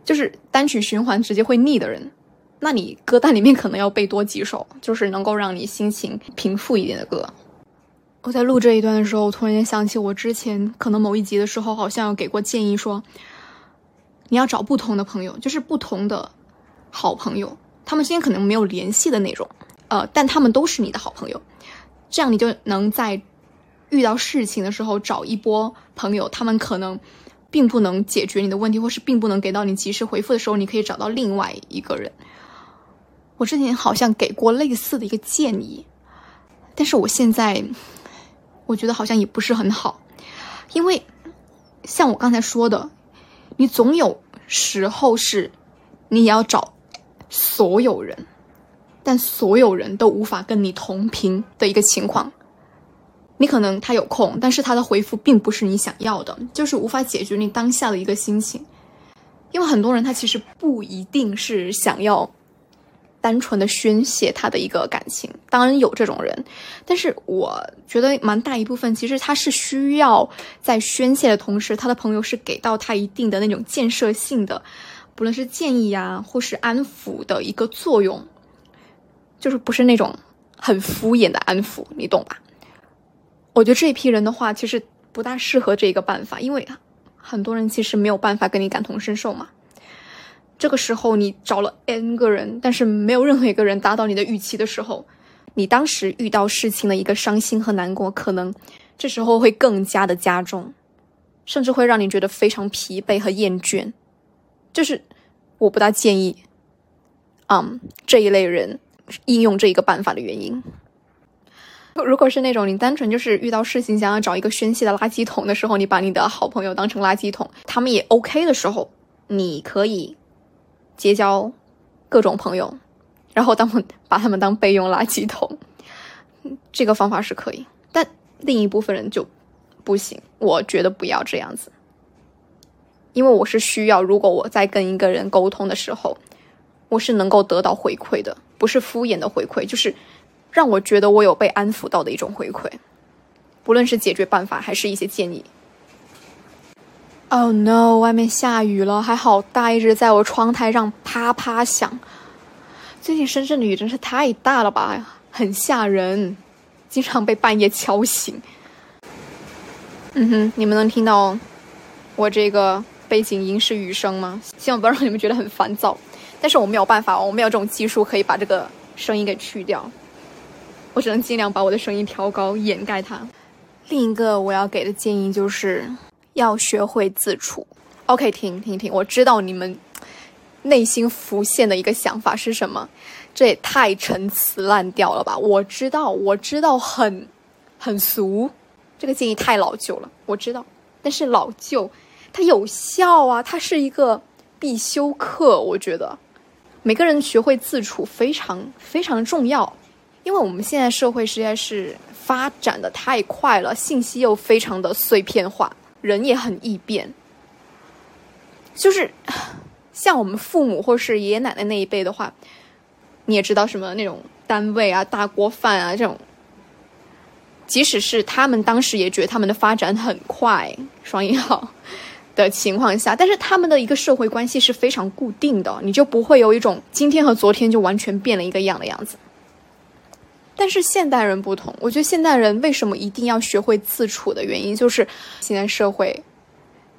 就是单曲循环直接会腻的人，那你歌单里面可能要备多几首，就是能够让你心情平复一点的歌。我在录这一段的时候，突然间想起我之前可能某一集的时候，好像有给过建议说，你要找不同的朋友，就是不同的好朋友，他们之间可能没有联系的那种，呃，但他们都是你的好朋友，这样你就能在遇到事情的时候找一波朋友，他们可能并不能解决你的问题，或是并不能给到你及时回复的时候，你可以找到另外一个人。我之前好像给过类似的一个建议，但是我现在。我觉得好像也不是很好，因为像我刚才说的，你总有时候是你也要找所有人，但所有人都无法跟你同频的一个情况。你可能他有空，但是他的回复并不是你想要的，就是无法解决你当下的一个心情。因为很多人他其实不一定是想要。单纯的宣泄他的一个感情，当然有这种人，但是我觉得蛮大一部分其实他是需要在宣泄的同时，他的朋友是给到他一定的那种建设性的，不论是建议啊，或是安抚的一个作用，就是不是那种很敷衍的安抚，你懂吧？我觉得这一批人的话，其实不大适合这一个办法，因为很多人其实没有办法跟你感同身受嘛。这个时候，你找了 n 个人，但是没有任何一个人达到你的预期的时候，你当时遇到事情的一个伤心和难过，可能这时候会更加的加重，甚至会让你觉得非常疲惫和厌倦。就是我不大建议，嗯，这一类人应用这一个办法的原因。<laughs> 如果是那种你单纯就是遇到事情想要找一个宣泄的垃圾桶的时候，你把你的好朋友当成垃圾桶，他们也 OK 的时候，你可以。结交各种朋友，然后当把他们当备用垃圾桶，<laughs> 这个方法是可以，但另一部分人就不行。我觉得不要这样子，因为我是需要，如果我在跟一个人沟通的时候，我是能够得到回馈的，不是敷衍的回馈，就是让我觉得我有被安抚到的一种回馈，不论是解决办法还是一些建议。Oh no！外面下雨了，还好大，一直在我窗台上啪啪响。最近深圳的雨真是太大了吧，很吓人，经常被半夜敲醒。嗯哼，你们能听到我这个背景音是雨声吗？希望不要让你们觉得很烦躁。但是我没有办法，我没有这种技术可以把这个声音给去掉，我只能尽量把我的声音调高掩盖它。另一个我要给的建议就是。要学会自处。OK，停停停，我知道你们内心浮现的一个想法是什么？这也太陈词滥调了吧！我知道，我知道，很很俗，这个建议太老旧了。我知道，但是老旧它有效啊，它是一个必修课。我觉得每个人学会自处非常非常重要，因为我们现在社会实在是发展的太快了，信息又非常的碎片化。人也很易变，就是像我们父母或是爷爷奶奶那一辈的话，你也知道什么那种单位啊、大锅饭啊这种，即使是他们当时也觉得他们的发展很快，双引号的情况下，但是他们的一个社会关系是非常固定的，你就不会有一种今天和昨天就完全变了一个样的样子。但是现代人不同，我觉得现代人为什么一定要学会自处的原因，就是现在社会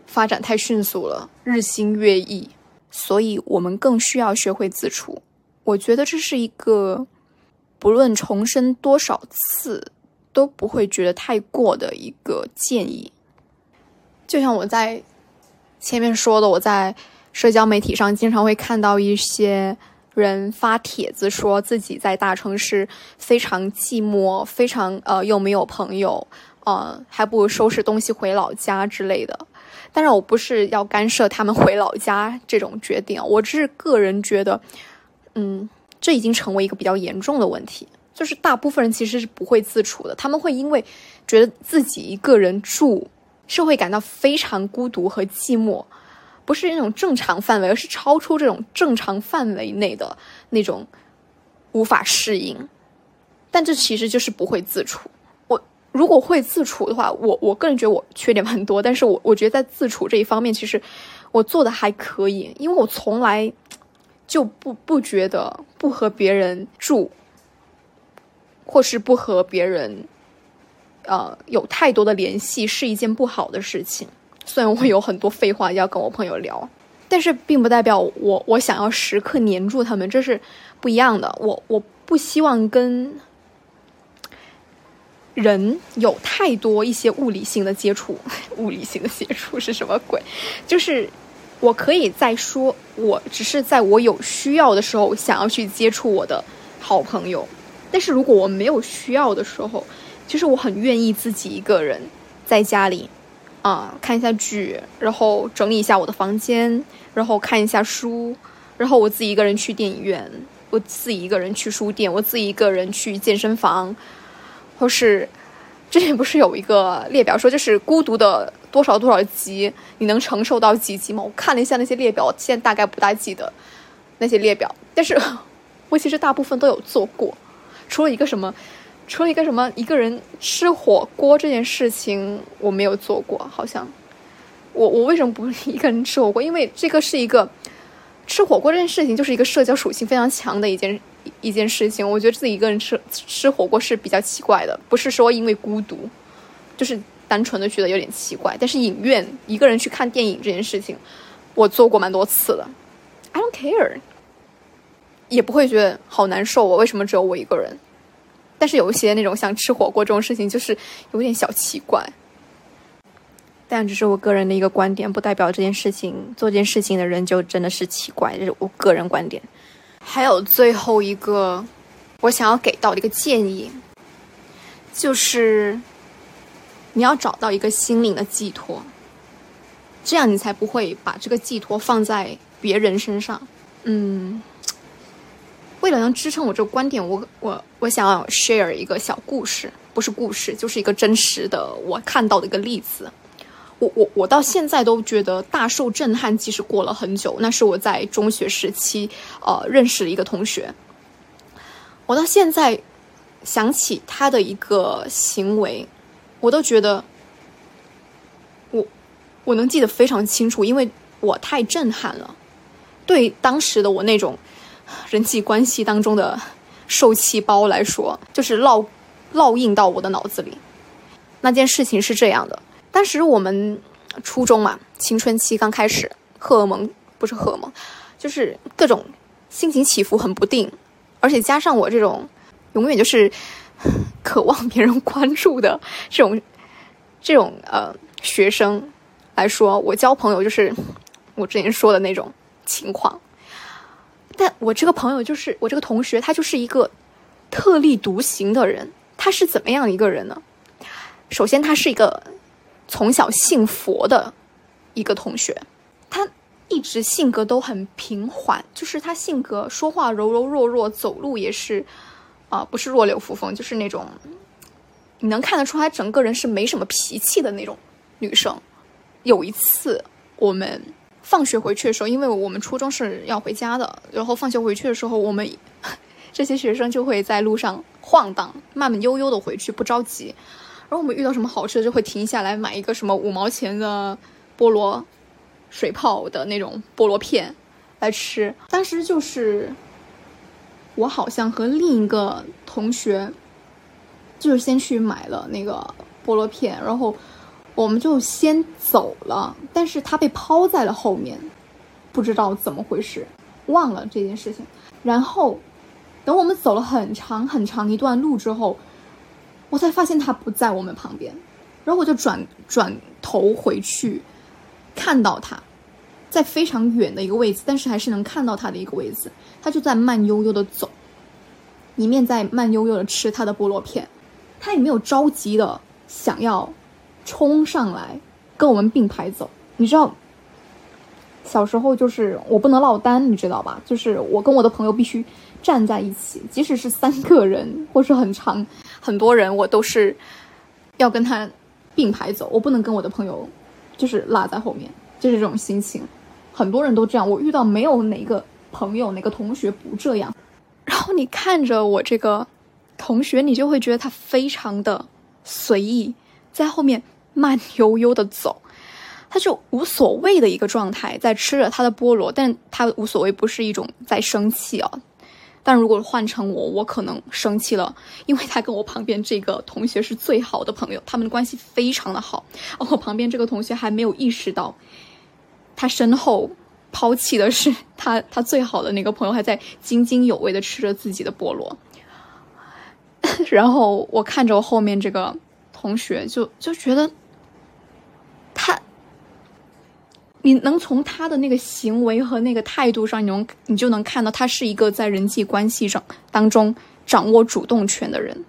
发展太迅速了，日新月异，所以我们更需要学会自处。我觉得这是一个不论重生多少次都不会觉得太过的一个建议。就像我在前面说的，我在社交媒体上经常会看到一些。人发帖子说自己在大城市非常寂寞，非常呃又没有朋友，呃还不如收拾东西回老家之类的。当然，我不是要干涉他们回老家这种决定，我只是个人觉得，嗯，这已经成为一个比较严重的问题。就是大部分人其实是不会自处的，他们会因为觉得自己一个人住是会感到非常孤独和寂寞，不是那种正常范围，而是超出这种正常范围内的那种无法适应。但这其实就是不会自处。我如果会自处的话，我我个人觉得我缺点蛮多，但是我我觉得在自处这一方面，其实我做的还可以，因为我从来就不不觉得不和别人住，或是不和别人呃有太多的联系是一件不好的事情。虽然我有很多废话要跟我朋友聊，但是并不代表我我想要时刻黏住他们，这是不一样的。我我不希望跟。人有太多一些物理性的接触，<laughs> 物理性的接触是什么鬼？就是我可以在说，我只是在我有需要的时候想要去接触我的好朋友，但是如果我没有需要的时候，就是我很愿意自己一个人在家里啊看一下剧，然后整理一下我的房间，然后看一下书，然后我自己一个人去电影院，我自己一个人去书店，我自己一个人去健身房。或是之前不是有一个列表说，就是孤独的多少多少级，你能承受到几级吗？我看了一下那些列表，现在大概不大记得那些列表，但是 <laughs> 我其实大部分都有做过，除了一个什么，除了一个什么一个人吃火锅这件事情我没有做过，好像我我为什么不一个人吃火锅？因为这个是一个吃火锅这件事情就是一个社交属性非常强的一件。一件事情，我觉得自己一个人吃吃火锅是比较奇怪的，不是说因为孤独，就是单纯的觉得有点奇怪。但是影院一个人去看电影这件事情，我做过蛮多次的，I don't care，也不会觉得好难受。我为什么只有我一个人？但是有一些那种像吃火锅这种事情，就是有点小奇怪。但只是我个人的一个观点，不代表这件事情做这件事情的人就真的是奇怪，这是我个人观点。还有最后一个，我想要给到的一个建议，就是你要找到一个心灵的寄托，这样你才不会把这个寄托放在别人身上。嗯，为了能支撑我这个观点，我我我想要 share 一个小故事，不是故事，就是一个真实的我看到的一个例子。我我我到现在都觉得大受震撼，即使过了很久，那是我在中学时期，呃，认识的一个同学。我到现在想起他的一个行为，我都觉得，我我能记得非常清楚，因为我太震撼了。对当时的我那种人际关系当中的受气包来说，就是烙烙印到我的脑子里。那件事情是这样的。当时我们初中嘛，青春期刚开始，荷尔蒙不是荷尔蒙，就是各种心情起伏很不定，而且加上我这种永远就是 <laughs> 渴望别人关注的这种这种呃学生来说，我交朋友就是我之前说的那种情况。但我这个朋友就是我这个同学，他就是一个特立独行的人。他是怎么样一个人呢？首先，他是一个。从小信佛的一个同学，他一直性格都很平缓，就是他性格说话柔柔弱弱，走路也是啊，不是弱柳扶风，就是那种你能看得出他整个人是没什么脾气的那种女生。有一次我们放学回去的时候，因为我们初中是要回家的，然后放学回去的时候，我们 <laughs> 这些学生就会在路上晃荡，慢慢悠悠的回去，不着急。然后我们遇到什么好吃的，就会停下来买一个什么五毛钱的菠萝水泡的那种菠萝片来吃。当时就是我好像和另一个同学，就是先去买了那个菠萝片，然后我们就先走了。但是他被抛在了后面，不知道怎么回事，忘了这件事情。然后等我们走了很长很长一段路之后。我才发现他不在我们旁边，然后我就转转头回去，看到他在非常远的一个位置，但是还是能看到他的一个位置，他就在慢悠悠的走，一面在慢悠悠的吃他的菠萝片，他也没有着急的想要冲上来跟我们并排走。你知道，小时候就是我不能落单，你知道吧？就是我跟我的朋友必须站在一起，即使是三个人或是很长很多人，我都是要跟他并排走，我不能跟我的朋友就是落在后面，就是这种心情。很多人都这样，我遇到没有哪个朋友、哪个同学不这样。然后你看着我这个同学，你就会觉得他非常的随意，在后面慢悠悠的走。他就无所谓的一个状态，在吃着他的菠萝，但他无所谓不是一种在生气啊。但如果换成我，我可能生气了，因为他跟我旁边这个同学是最好的朋友，他们的关系非常的好。而我旁边这个同学还没有意识到，他身后抛弃的是他他最好的那个朋友，还在津津有味的吃着自己的菠萝。<laughs> 然后我看着我后面这个同学，就就觉得他。你能从他的那个行为和那个态度上，你能你就能看到他是一个在人际关系上当中掌握主动权的人，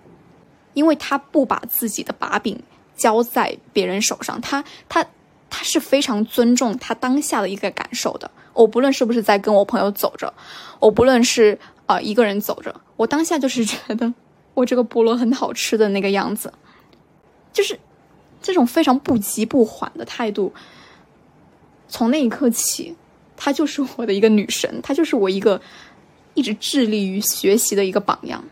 因为他不把自己的把柄交在别人手上，他他他是非常尊重他当下的一个感受的。我不论是不是在跟我朋友走着，我不论是啊一个人走着，我当下就是觉得我这个菠萝很好吃的那个样子，就是这种非常不急不缓的态度。从那一刻起，她就是我的一个女神，她就是我一个一直致力于学习的一个榜样。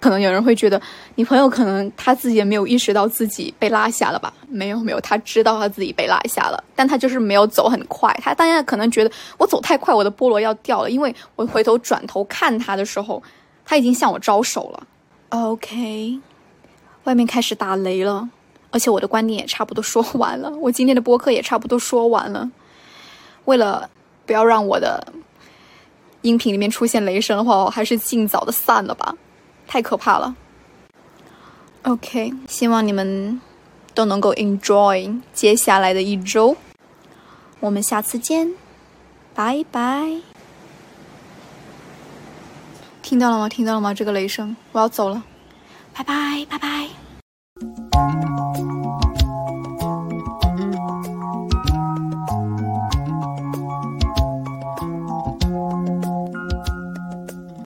可能有人会觉得，你朋友可能他自己也没有意识到自己被拉下了吧？没有，没有，他知道他自己被拉下了，但他就是没有走很快。他当下可能觉得我走太快，我的菠萝要掉了。因为我回头转头看他的时候，他已经向我招手了。OK，外面开始打雷了，而且我的观点也差不多说完了，我今天的播客也差不多说完了。为了不要让我的音频里面出现雷声的话，我还是尽早的散了吧，太可怕了。OK，希望你们都能够 enjoy 接下来的一周，我们下次见，拜拜。听到了吗？听到了吗？这个雷声，我要走了，拜拜，拜拜。